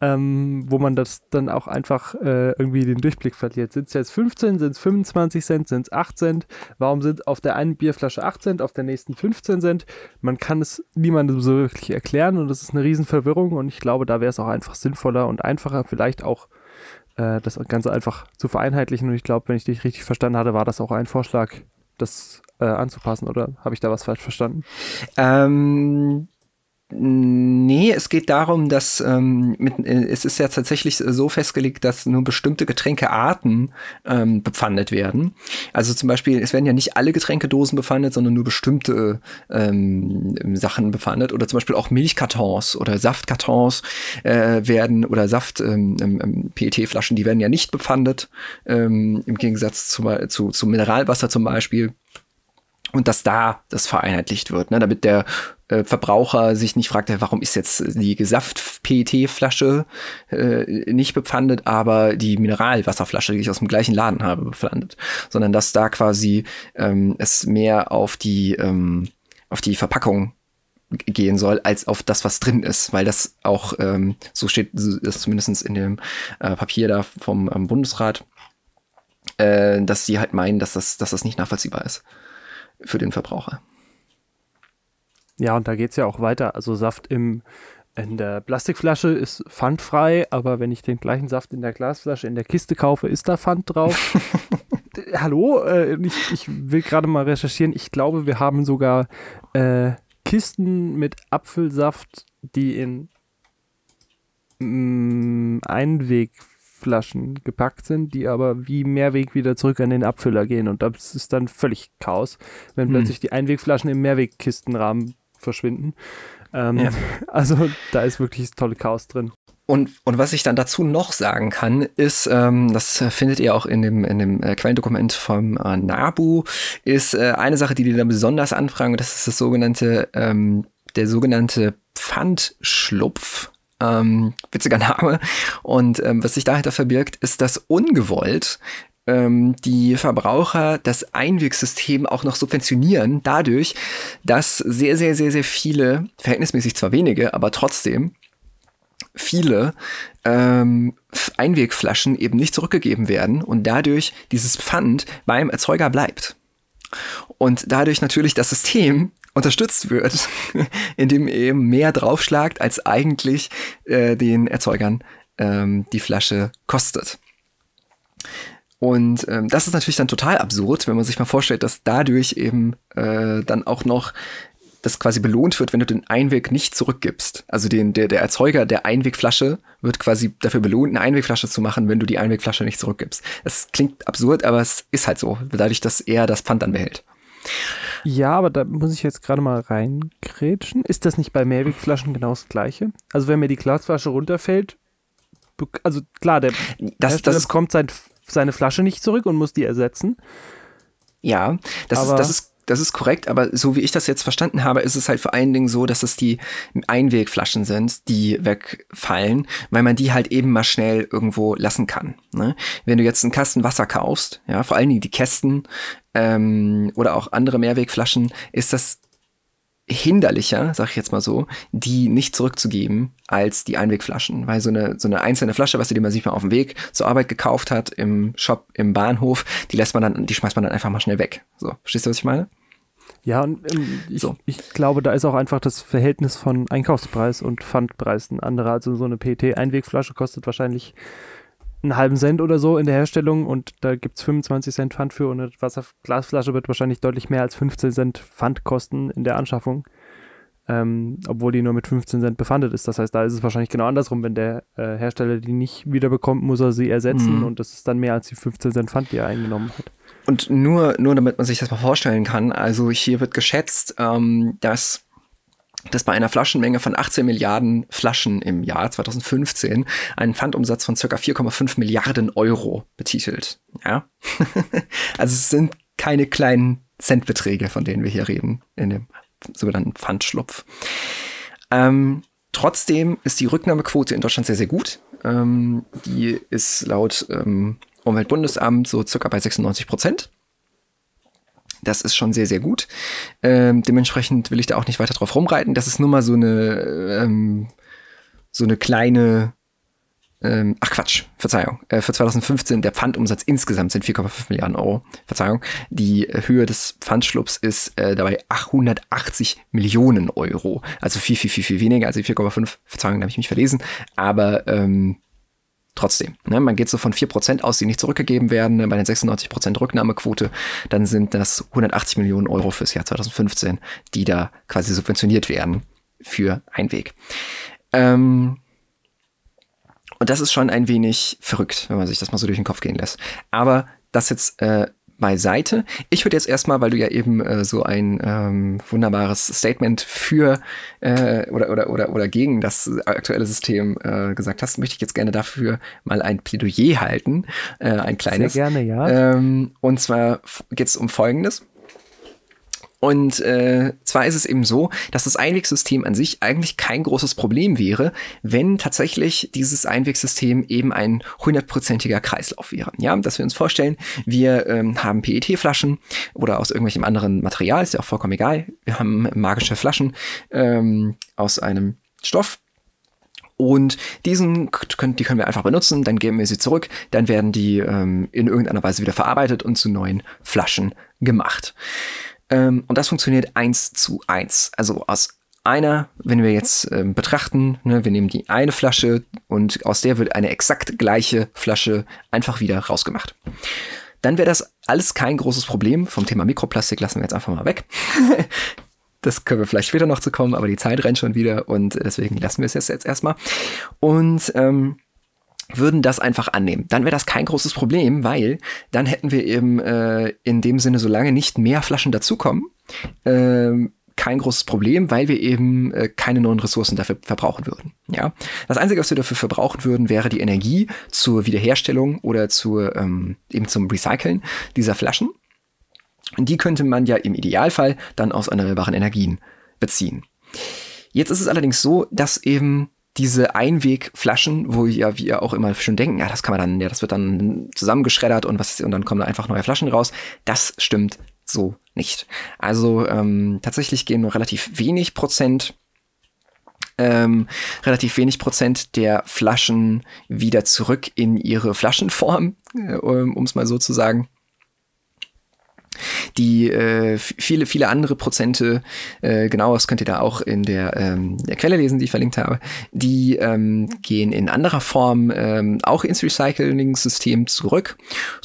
S2: ähm, wo man das dann auch einfach äh, irgendwie den Durchblick verliert. Sind es jetzt 15, sind es 25 Cent, sind es 8 Cent? Warum sind auf der einen Bierflasche 8 Cent, auf der nächsten 15 Cent? Man kann es niemandem so wirklich erklären und das ist eine Riesenverwirrung und ich glaube, da wäre es auch einfach sinnvoller und einfacher, vielleicht auch äh, das Ganze einfach zu vereinheitlichen und ich glaube, wenn ich dich richtig verstanden hatte, war das auch ein Vorschlag, das äh, anzupassen oder habe ich da was falsch verstanden?
S3: Ähm, Nee, es geht darum, dass ähm, mit, äh, es ist ja tatsächlich so festgelegt, dass nur bestimmte Getränkearten ähm, bepfandet werden. Also zum Beispiel, es werden ja nicht alle Getränkedosen bepfandet, sondern nur bestimmte ähm, Sachen bepfandet. Oder zum Beispiel auch Milchkartons oder Saftkartons äh, werden oder Saft ähm, ähm, PET-Flaschen, die werden ja nicht bepfandet, ähm, im Gegensatz zu, zu, zu Mineralwasser zum Beispiel und dass da das vereinheitlicht wird, ne, damit der äh, Verbraucher sich nicht fragt, warum ist jetzt die Saft-PET-Flasche äh, nicht bepfandet, aber die Mineralwasserflasche, die ich aus dem gleichen Laden habe, bepfandet, sondern dass da quasi ähm, es mehr auf die ähm, auf die Verpackung gehen soll, als auf das, was drin ist, weil das auch, ähm, so steht das zumindest in dem äh, Papier da vom ähm, Bundesrat, äh, dass sie halt meinen, dass das, dass das nicht nachvollziehbar ist für den Verbraucher.
S2: Ja, und da geht es ja auch weiter. Also Saft im, in der Plastikflasche ist pfandfrei, aber wenn ich den gleichen Saft in der Glasflasche in der Kiste kaufe, ist da Pfand drauf. Hallo, äh, ich, ich, will gerade mal recherchieren. Ich glaube, wir haben sogar äh, Kisten mit Apfelsaft, die in mm, Einweg Flaschen gepackt sind, die aber wie Mehrweg wieder zurück an den Abfüller gehen. Und das ist dann völlig Chaos, wenn hm. plötzlich die Einwegflaschen im Mehrwegkistenrahmen verschwinden. Ähm, ja. Also da ist wirklich das tolle Chaos drin.
S3: Und, und was ich dann dazu noch sagen kann, ist, ähm, das findet ihr auch in dem, in dem äh, Quellendokument vom äh, NABU, ist äh, eine Sache, die die da besonders anfragen, das ist das sogenannte, ähm, der sogenannte Pfandschlupf. Ähm, witziger Name. Und ähm, was sich dahinter verbirgt, ist, dass ungewollt ähm, die Verbraucher das Einwegsystem auch noch subventionieren, dadurch, dass sehr, sehr, sehr, sehr viele, verhältnismäßig zwar wenige, aber trotzdem viele ähm, Einwegflaschen eben nicht zurückgegeben werden und dadurch dieses Pfand beim Erzeuger bleibt. Und dadurch natürlich das System unterstützt wird, indem eben mehr draufschlagt, als eigentlich äh, den Erzeugern ähm, die Flasche kostet. Und ähm, das ist natürlich dann total absurd, wenn man sich mal vorstellt, dass dadurch eben äh, dann auch noch das quasi belohnt wird, wenn du den Einweg nicht zurückgibst. Also den, der, der Erzeuger der Einwegflasche wird quasi dafür belohnt, eine Einwegflasche zu machen, wenn du die Einwegflasche nicht zurückgibst. Das klingt absurd, aber es ist halt so, dadurch, dass er das Pfand dann behält.
S2: Ja, aber da muss ich jetzt gerade mal reingrätschen. Ist das nicht bei Mehrwegflaschen genau das Gleiche? Also wenn mir die Glasflasche runterfällt, also klar, der
S3: das, das
S2: kommt sein, seine Flasche nicht zurück und muss die ersetzen.
S3: Ja, das ist, das ist das ist korrekt, aber so wie ich das jetzt verstanden habe, ist es halt vor allen Dingen so, dass es die Einwegflaschen sind, die wegfallen, weil man die halt eben mal schnell irgendwo lassen kann. Ne? Wenn du jetzt einen Kasten Wasser kaufst, ja, vor allen Dingen die Kästen ähm, oder auch andere Mehrwegflaschen, ist das hinderlicher, sag ich jetzt mal so, die nicht zurückzugeben als die Einwegflaschen. Weil so eine, so eine einzelne Flasche, was du dir mal sich mal auf dem Weg zur Arbeit gekauft hat, im Shop, im Bahnhof, die lässt man dann, die schmeißt man dann einfach mal schnell weg. So, verstehst du, was ich meine?
S2: Ja, und ähm, ich, so. ich glaube, da ist auch einfach das Verhältnis von Einkaufspreis und Pfandpreis ein anderer. Also so eine PET-Einwegflasche kostet wahrscheinlich einen halben Cent oder so in der Herstellung und da gibt es 25 Cent Pfand für und eine Wasserglasflasche wird wahrscheinlich deutlich mehr als 15 Cent Pfand kosten in der Anschaffung. Ähm, obwohl die nur mit 15 Cent befandet ist. Das heißt, da ist es wahrscheinlich genau andersrum. Wenn der äh, Hersteller die nicht wiederbekommt, muss er sie ersetzen mhm. und das ist dann mehr als die 15 Cent Pfand, die er eingenommen hat.
S3: Und nur, nur damit man sich das mal vorstellen kann, also hier wird geschätzt, ähm, dass das bei einer Flaschenmenge von 18 Milliarden Flaschen im Jahr 2015 einen Pfandumsatz von circa 4,5 Milliarden Euro betitelt. Ja, also es sind keine kleinen Centbeträge, von denen wir hier reden in dem sogenannten Pfandschlupf. Ähm, trotzdem ist die Rücknahmequote in Deutschland sehr, sehr gut. Ähm, die ist laut ähm, Umweltbundesamt so circa bei 96 Prozent. Das ist schon sehr, sehr gut. Ähm, dementsprechend will ich da auch nicht weiter drauf rumreiten. Das ist nur mal so eine, ähm, so eine kleine ähm, ach Quatsch, Verzeihung, äh, für 2015 der Pfandumsatz insgesamt sind 4,5 Milliarden Euro, Verzeihung. Die Höhe des Pfandschlupps ist äh, dabei 880 Millionen Euro, also viel, viel, viel, viel weniger, also 4,5, Verzeihung, da habe ich mich verlesen, aber ähm, trotzdem, ne, man geht so von 4% aus, die nicht zurückgegeben werden, ne, bei den 96% Rücknahmequote, dann sind das 180 Millionen Euro fürs Jahr 2015, die da quasi subventioniert werden für Einweg. Ähm, und das ist schon ein wenig verrückt, wenn man sich das mal so durch den Kopf gehen lässt. Aber das jetzt äh, beiseite. Ich würde jetzt erstmal, weil du ja eben äh, so ein ähm, wunderbares Statement für äh, oder, oder, oder, oder gegen das aktuelle System äh, gesagt hast, möchte ich jetzt gerne dafür mal ein Plädoyer halten. Äh, ein kleines.
S2: Sehr gerne, ja.
S3: Ähm, und zwar geht es um Folgendes. Und äh, zwar ist es eben so, dass das Einwegsystem an sich eigentlich kein großes Problem wäre, wenn tatsächlich dieses Einwegsystem eben ein hundertprozentiger Kreislauf wäre. Ja, dass wir uns vorstellen, wir ähm, haben PET-Flaschen oder aus irgendwelchem anderen Material, ist ja auch vollkommen egal. Wir haben magische Flaschen ähm, aus einem Stoff, und diesen können, die können wir einfach benutzen, dann geben wir sie zurück, dann werden die ähm, in irgendeiner Weise wieder verarbeitet und zu neuen Flaschen gemacht. Ähm, und das funktioniert eins zu eins. Also aus einer, wenn wir jetzt ähm, betrachten, ne, wir nehmen die eine Flasche und aus der wird eine exakt gleiche Flasche einfach wieder rausgemacht. Dann wäre das alles kein großes Problem. Vom Thema Mikroplastik lassen wir jetzt einfach mal weg. das können wir vielleicht später noch zu kommen, aber die Zeit rennt schon wieder und deswegen lassen wir es jetzt, jetzt erstmal. Und ähm, würden das einfach annehmen. Dann wäre das kein großes Problem, weil dann hätten wir eben äh, in dem Sinne, solange nicht mehr Flaschen dazukommen, äh, kein großes Problem, weil wir eben äh, keine neuen Ressourcen dafür verbrauchen würden. Ja, das Einzige, was wir dafür verbrauchen würden, wäre die Energie zur Wiederherstellung oder zur ähm, eben zum Recyceln dieser Flaschen. Und die könnte man ja im Idealfall dann aus erneuerbaren Energien beziehen. Jetzt ist es allerdings so, dass eben diese Einwegflaschen, wo ja wir auch immer schon denken, ja, das kann man dann, ja, das wird dann zusammengeschreddert und was und dann kommen da einfach neue Flaschen raus. Das stimmt so nicht. Also ähm, tatsächlich gehen nur relativ wenig Prozent ähm, relativ wenig Prozent der Flaschen wieder zurück in ihre Flaschenform, äh, um es mal so zu sagen. Die äh, viele, viele andere Prozente, äh, genau das könnt ihr da auch in der, ähm, der Quelle lesen, die ich verlinkt habe, die ähm, gehen in anderer Form ähm, auch ins Recycling-System zurück.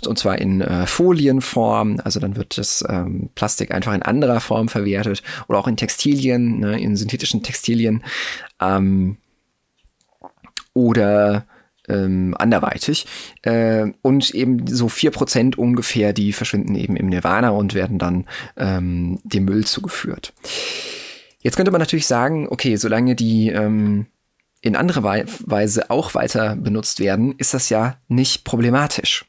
S3: Und zwar in äh, Folienform, also dann wird das ähm, Plastik einfach in anderer Form verwertet oder auch in Textilien, ne, in synthetischen Textilien. Ähm, oder ähm, anderweitig. Äh, und eben so vier Prozent ungefähr, die verschwinden eben im Nirvana und werden dann ähm, dem Müll zugeführt. Jetzt könnte man natürlich sagen, okay, solange die ähm, in anderer Weise auch weiter benutzt werden, ist das ja nicht problematisch.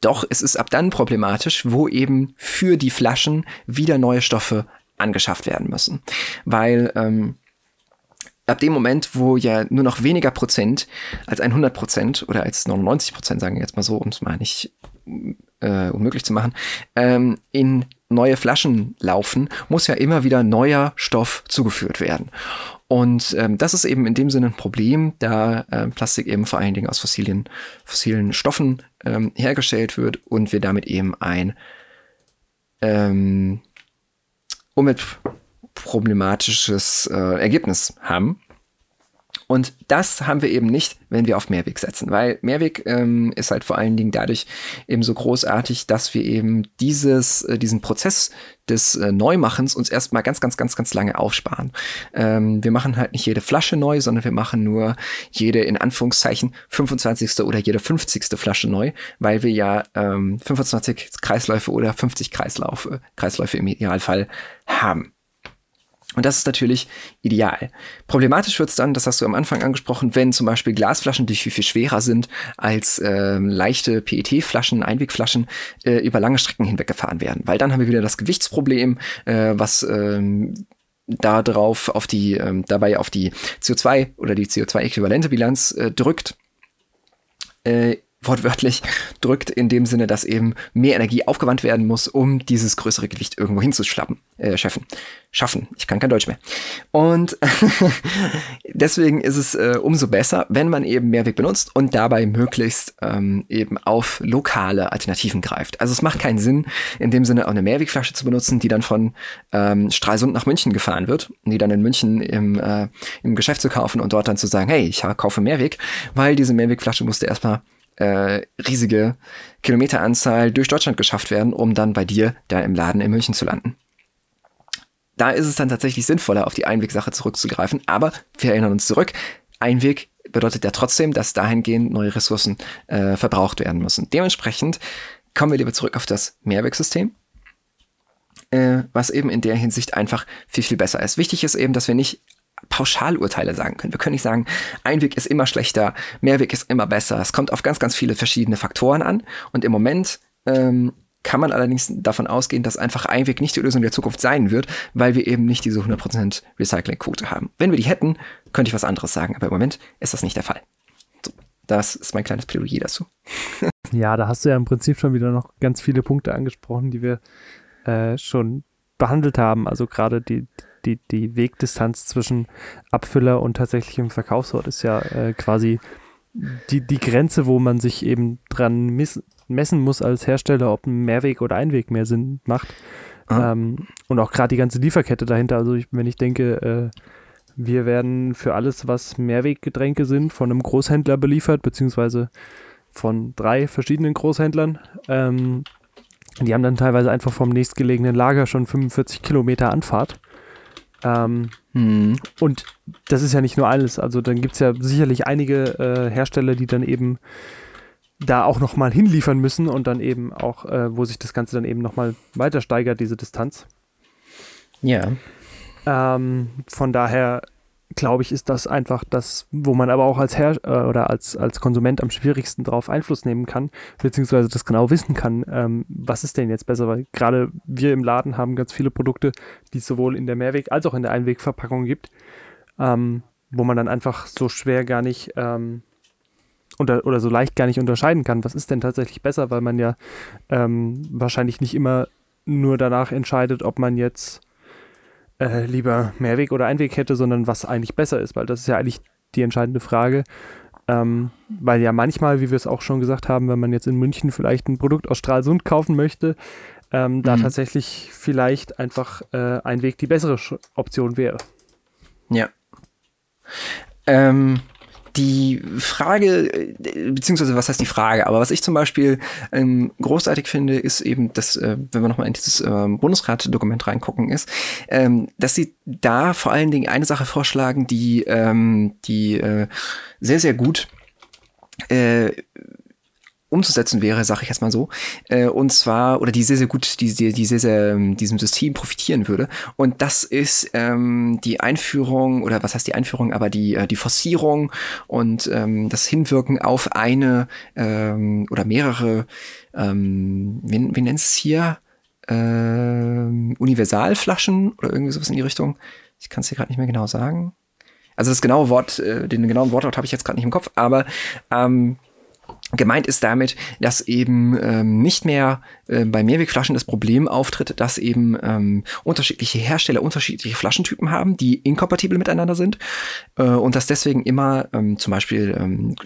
S3: Doch es ist ab dann problematisch, wo eben für die Flaschen wieder neue Stoffe angeschafft werden müssen. Weil ähm, ab dem Moment, wo ja nur noch weniger Prozent als 100 Prozent oder als 99 Prozent, sagen wir jetzt mal so, um es mal nicht äh, unmöglich zu machen, ähm, in neue Flaschen laufen, muss ja immer wieder neuer Stoff zugeführt werden. Und ähm, das ist eben in dem Sinne ein Problem, da äh, Plastik eben vor allen Dingen aus fossilen, fossilen Stoffen ähm, hergestellt wird und wir damit eben ein ähm, Umwelt problematisches äh, Ergebnis haben. Und das haben wir eben nicht, wenn wir auf Mehrweg setzen, weil Mehrweg ähm, ist halt vor allen Dingen dadurch eben so großartig, dass wir eben dieses, äh, diesen Prozess des äh, Neumachens uns erstmal ganz, ganz, ganz, ganz lange aufsparen. Ähm, wir machen halt nicht jede Flasche neu, sondern wir machen nur jede in Anführungszeichen 25. oder jede 50. Flasche neu, weil wir ja ähm, 25 Kreisläufe oder 50 Kreisläufe, Kreisläufe im Idealfall haben. Und das ist natürlich ideal. Problematisch wird es dann, das hast du am Anfang angesprochen, wenn zum Beispiel Glasflaschen, die viel, viel schwerer sind als äh, leichte PET-Flaschen, Einwegflaschen, äh, über lange Strecken hinweggefahren werden. Weil dann haben wir wieder das Gewichtsproblem, äh, was ähm, darauf auf die ähm, dabei auf die CO2 oder die CO2-äquivalente Bilanz äh, drückt, äh, wortwörtlich drückt, in dem Sinne, dass eben mehr Energie aufgewandt werden muss, um dieses größere Gewicht irgendwo hinzuschlappen, äh, schaffen. Schaffen. Ich kann kein Deutsch mehr. Und deswegen ist es äh, umso besser, wenn man eben Mehrweg benutzt und dabei möglichst ähm, eben auf lokale Alternativen greift. Also es macht keinen Sinn, in dem Sinne auch eine Mehrwegflasche zu benutzen, die dann von ähm, Stralsund nach München gefahren wird, die dann in München im, äh, im Geschäft zu kaufen und dort dann zu sagen, hey, ich kaufe Mehrweg, weil diese Mehrwegflasche musste erstmal äh, riesige Kilometeranzahl durch Deutschland geschafft werden, um dann bei dir da im Laden in München zu landen. Da ist es dann tatsächlich sinnvoller, auf die Einwegsache zurückzugreifen, aber wir erinnern uns zurück, Einweg bedeutet ja trotzdem, dass dahingehend neue Ressourcen äh, verbraucht werden müssen. Dementsprechend kommen wir lieber zurück auf das Mehrwegsystem, äh, was eben in der Hinsicht einfach viel, viel besser ist. Wichtig ist eben, dass wir nicht Pauschalurteile sagen können. Wir können nicht sagen, Einweg ist immer schlechter, Mehrweg ist immer besser. Es kommt auf ganz, ganz viele verschiedene Faktoren an. Und im Moment ähm, kann man allerdings davon ausgehen, dass einfach Einweg nicht die Lösung der Zukunft sein wird, weil wir eben nicht diese 100% Recyclingquote haben. Wenn wir die hätten, könnte ich was anderes sagen, aber im Moment ist das nicht der Fall. So, das ist mein kleines Plädoyer dazu.
S2: ja, da hast du ja im Prinzip schon wieder noch ganz viele Punkte angesprochen, die wir äh, schon behandelt haben. Also gerade die, die, die Wegdistanz zwischen Abfüller und tatsächlichem Verkaufsort ist ja äh, quasi die, die Grenze, wo man sich eben dran miss, messen muss als Hersteller, ob ein Mehrweg oder Einweg mehr Sinn macht. Ähm, und auch gerade die ganze Lieferkette dahinter. Also ich, wenn ich denke, äh, wir werden für alles, was Mehrweggetränke sind, von einem Großhändler beliefert, beziehungsweise von drei verschiedenen Großhändlern. Ähm, die haben dann teilweise einfach vom nächstgelegenen Lager schon 45 Kilometer Anfahrt. Ähm, hm. Und das ist ja nicht nur alles. Also dann gibt es ja sicherlich einige äh, Hersteller, die dann eben da auch nochmal hinliefern müssen und dann eben auch, äh, wo sich das Ganze dann eben nochmal weiter steigert, diese Distanz.
S3: Ja.
S2: Ähm, von daher glaube ich, ist das einfach das, wo man aber auch als Herr äh, oder als, als Konsument am schwierigsten darauf Einfluss nehmen kann, beziehungsweise das genau wissen kann, ähm, was ist denn jetzt besser, weil gerade wir im Laden haben ganz viele Produkte, die es sowohl in der Mehrweg- als auch in der Einwegverpackung gibt, ähm, wo man dann einfach so schwer gar nicht ähm, unter, oder so leicht gar nicht unterscheiden kann, was ist denn tatsächlich besser, weil man ja ähm, wahrscheinlich nicht immer nur danach entscheidet, ob man jetzt äh, lieber Mehrweg oder Einweg hätte, sondern was eigentlich besser ist, weil das ist ja eigentlich die entscheidende Frage. Ähm, weil ja manchmal, wie wir es auch schon gesagt haben, wenn man jetzt in München vielleicht ein Produkt aus Stralsund kaufen möchte, ähm, mhm. da tatsächlich vielleicht einfach äh, ein Weg die bessere Option wäre.
S3: Ja. Ähm, die Frage, äh, beziehungsweise was heißt die Frage, aber was ich zum Beispiel ähm, großartig finde, ist eben, dass, äh, wenn wir nochmal in dieses ähm, Bundesrat-Dokument reingucken, ist, ähm, dass sie da vor allen Dingen eine Sache vorschlagen, die, ähm, die äh, sehr, sehr gut äh, umzusetzen wäre, sage ich jetzt mal so. Äh, und zwar, oder die sehr, sehr gut, die, die, die sehr, sehr ähm, diesem System profitieren würde. Und das ist ähm, die Einführung, oder was heißt die Einführung, aber die, äh, die Forcierung und ähm, das Hinwirken auf eine ähm, oder mehrere, ähm, wie, wie nennt es hier? Ähm, Universalflaschen oder irgendwie sowas in die Richtung. Ich kann es dir gerade nicht mehr genau sagen. Also das genaue Wort, äh, den genauen Wortlaut habe ich jetzt gerade nicht im Kopf, aber ähm, Gemeint ist damit, dass eben ähm, nicht mehr äh, bei Mehrwegflaschen das Problem auftritt, dass eben ähm, unterschiedliche Hersteller unterschiedliche Flaschentypen haben, die inkompatibel miteinander sind äh, und dass deswegen immer ähm, zum Beispiel ähm,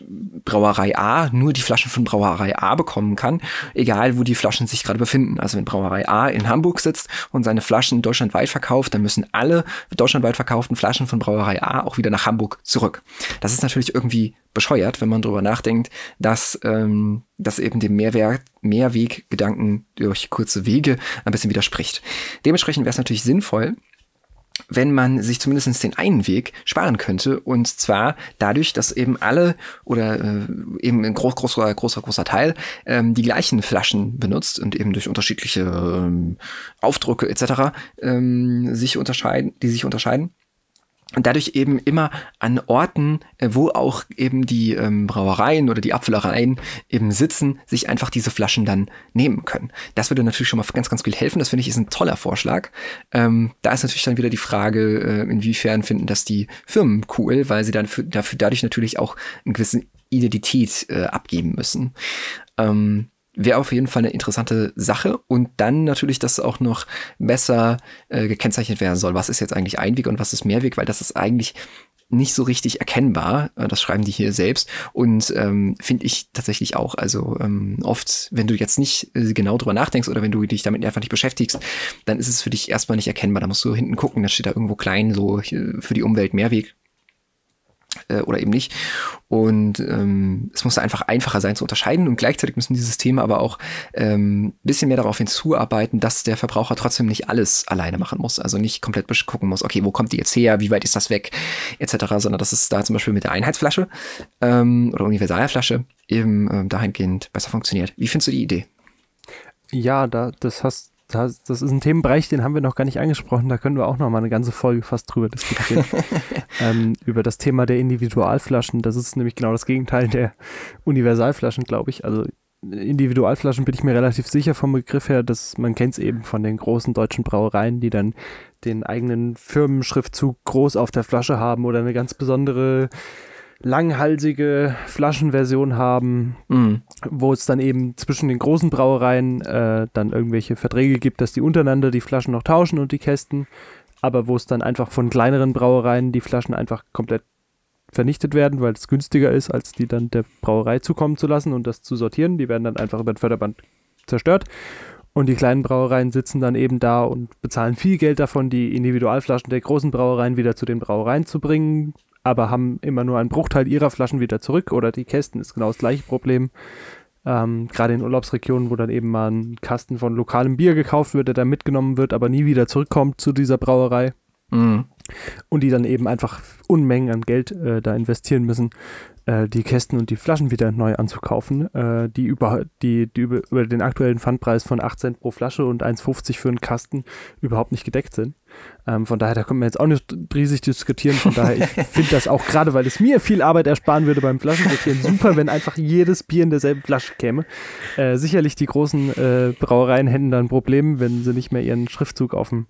S3: Brauerei A nur die Flaschen von Brauerei A bekommen kann, egal wo die Flaschen sich gerade befinden. Also wenn Brauerei A in Hamburg sitzt und seine Flaschen deutschlandweit verkauft, dann müssen alle deutschlandweit verkauften Flaschen von Brauerei A auch wieder nach Hamburg zurück. Das ist natürlich irgendwie bescheuert, wenn man drüber nachdenkt, dass, ähm, dass eben dem Mehrwert, Mehrweggedanken durch kurze Wege ein bisschen widerspricht. Dementsprechend wäre es natürlich sinnvoll, wenn man sich zumindest den einen Weg sparen könnte. Und zwar dadurch, dass eben alle oder äh, eben ein groß, großer, großer, großer Teil ähm, die gleichen Flaschen benutzt und eben durch unterschiedliche ähm, Aufdrücke etc. Ähm, sich unterscheiden, die sich unterscheiden und dadurch eben immer an Orten, äh, wo auch eben die ähm, Brauereien oder die Abfüllereien eben sitzen, sich einfach diese Flaschen dann nehmen können. Das würde natürlich schon mal ganz, ganz viel helfen. Das finde ich ist ein toller Vorschlag. Ähm, da ist natürlich dann wieder die Frage, äh, inwiefern finden das die Firmen cool, weil sie dann für, dafür dadurch natürlich auch eine gewisse Identität äh, abgeben müssen. Ähm, wäre auf jeden Fall eine interessante Sache und dann natürlich, dass auch noch besser äh, gekennzeichnet werden soll, was ist jetzt eigentlich Einweg und was ist Mehrweg, weil das ist eigentlich nicht so richtig erkennbar. Äh, das schreiben die hier selbst und ähm, finde ich tatsächlich auch. Also ähm, oft, wenn du jetzt nicht äh, genau drüber nachdenkst oder wenn du dich damit einfach nicht beschäftigst, dann ist es für dich erstmal nicht erkennbar. Da musst du hinten gucken, da steht da irgendwo klein so für die Umwelt Mehrweg äh, oder eben nicht. Und ähm, es muss einfach einfacher sein zu unterscheiden und gleichzeitig müssen die Systeme aber auch ähm, bisschen mehr darauf hinzuarbeiten, dass der Verbraucher trotzdem nicht alles alleine machen muss. Also nicht komplett gucken muss, okay, wo kommt die jetzt her, wie weit ist das weg, etc., sondern dass es da zum Beispiel mit der Einheitsflasche ähm, oder Universalflasche eben ähm, dahingehend besser funktioniert. Wie findest du die Idee?
S2: Ja, da, das hast das, das ist ein Themenbereich, den haben wir noch gar nicht angesprochen. Da können wir auch noch mal eine ganze Folge fast drüber diskutieren. ähm, über das Thema der Individualflaschen. Das ist nämlich genau das Gegenteil der Universalflaschen, glaube ich. Also Individualflaschen bin ich mir relativ sicher vom Begriff her, dass man kennt es eben von den großen deutschen Brauereien, die dann den eigenen Firmenschriftzug groß auf der Flasche haben oder eine ganz besondere langhalsige Flaschenversion haben, mhm. wo es dann eben zwischen den großen Brauereien äh, dann irgendwelche Verträge gibt, dass die untereinander die Flaschen noch tauschen und die Kästen, aber wo es dann einfach von kleineren Brauereien die Flaschen einfach komplett vernichtet werden, weil es günstiger ist, als die dann der Brauerei zukommen zu lassen und das zu sortieren. Die werden dann einfach über den Förderband zerstört. Und die kleinen Brauereien sitzen dann eben da und bezahlen viel Geld davon, die Individualflaschen der großen Brauereien wieder zu den Brauereien zu bringen, aber haben immer nur einen Bruchteil ihrer Flaschen wieder zurück oder die Kästen ist genau das gleiche Problem. Ähm, Gerade in Urlaubsregionen, wo dann eben mal ein Kasten von lokalem Bier gekauft wird, der dann mitgenommen wird, aber nie wieder zurückkommt zu dieser Brauerei. Mhm. Und die dann eben einfach Unmengen an Geld äh, da investieren müssen, äh, die Kästen und die Flaschen wieder neu anzukaufen, äh, die, über, die, die über, über, den aktuellen Pfandpreis von 8 Cent pro Flasche und 1,50 für einen Kasten überhaupt nicht gedeckt sind. Ähm, von daher, da können wir jetzt auch nicht riesig diskutieren. Von daher, ich finde das auch gerade, weil es mir viel Arbeit ersparen würde beim Flaschensortieren, super, wenn einfach jedes Bier in derselben Flasche käme. Äh, sicherlich die großen äh, Brauereien hätten da ein Problem, wenn sie nicht mehr ihren Schriftzug auf dem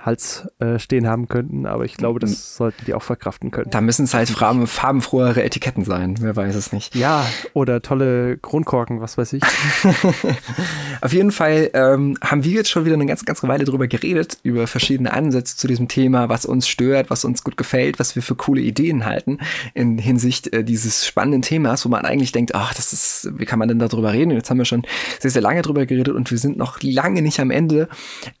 S2: Hals äh, stehen haben könnten, aber ich glaube, das sollten die auch verkraften können.
S3: Da müssen es halt farben, farbenfrohere Etiketten sein, wer weiß es nicht.
S2: Ja, oder tolle Kronkorken, was weiß ich.
S3: Auf jeden Fall ähm, haben wir jetzt schon wieder eine ganz, ganz Weile drüber geredet, über verschiedene Ansätze zu diesem Thema, was uns stört, was uns gut gefällt, was wir für coole Ideen halten in Hinsicht äh, dieses spannenden Themas, wo man eigentlich denkt, ach, das ist, wie kann man denn darüber reden? Jetzt haben wir schon sehr, sehr lange drüber geredet und wir sind noch lange nicht am Ende,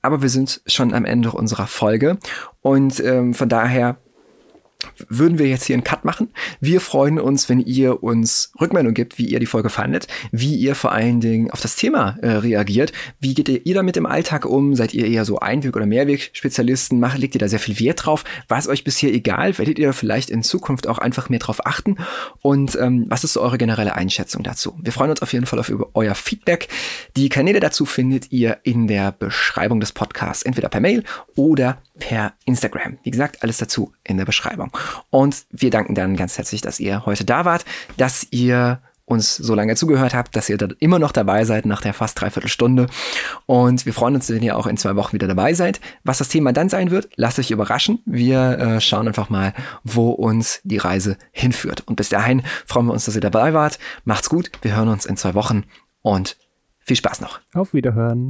S3: aber wir sind schon am Ende unserer unserer Folge. Und ähm, von daher würden wir jetzt hier einen Cut machen. Wir freuen uns, wenn ihr uns Rückmeldung gibt, wie ihr die Folge fandet, wie ihr vor allen Dingen auf das Thema äh, reagiert. Wie geht ihr, damit im Alltag um? Seid ihr eher so Einweg- oder Mehrweg-Spezialisten? legt ihr da sehr viel Wert drauf? War es euch bisher egal? Werdet ihr vielleicht in Zukunft auch einfach mehr drauf achten? Und ähm, was ist so eure generelle Einschätzung dazu? Wir freuen uns auf jeden Fall auf euer Feedback. Die Kanäle dazu findet ihr in der Beschreibung des Podcasts, entweder per Mail oder per Instagram. Wie gesagt, alles dazu in der Beschreibung. Und wir danken dann ganz herzlich, dass ihr heute da wart, dass ihr uns so lange zugehört habt, dass ihr da immer noch dabei seid nach der fast dreiviertel Stunde. Und wir freuen uns, wenn ihr auch in zwei Wochen wieder dabei seid. Was das Thema dann sein wird, lasst euch überraschen. Wir äh, schauen einfach mal, wo uns die Reise hinführt. Und bis dahin freuen wir uns, dass ihr dabei wart. Macht's gut. Wir hören uns in zwei Wochen und viel Spaß noch.
S2: Auf Wiederhören.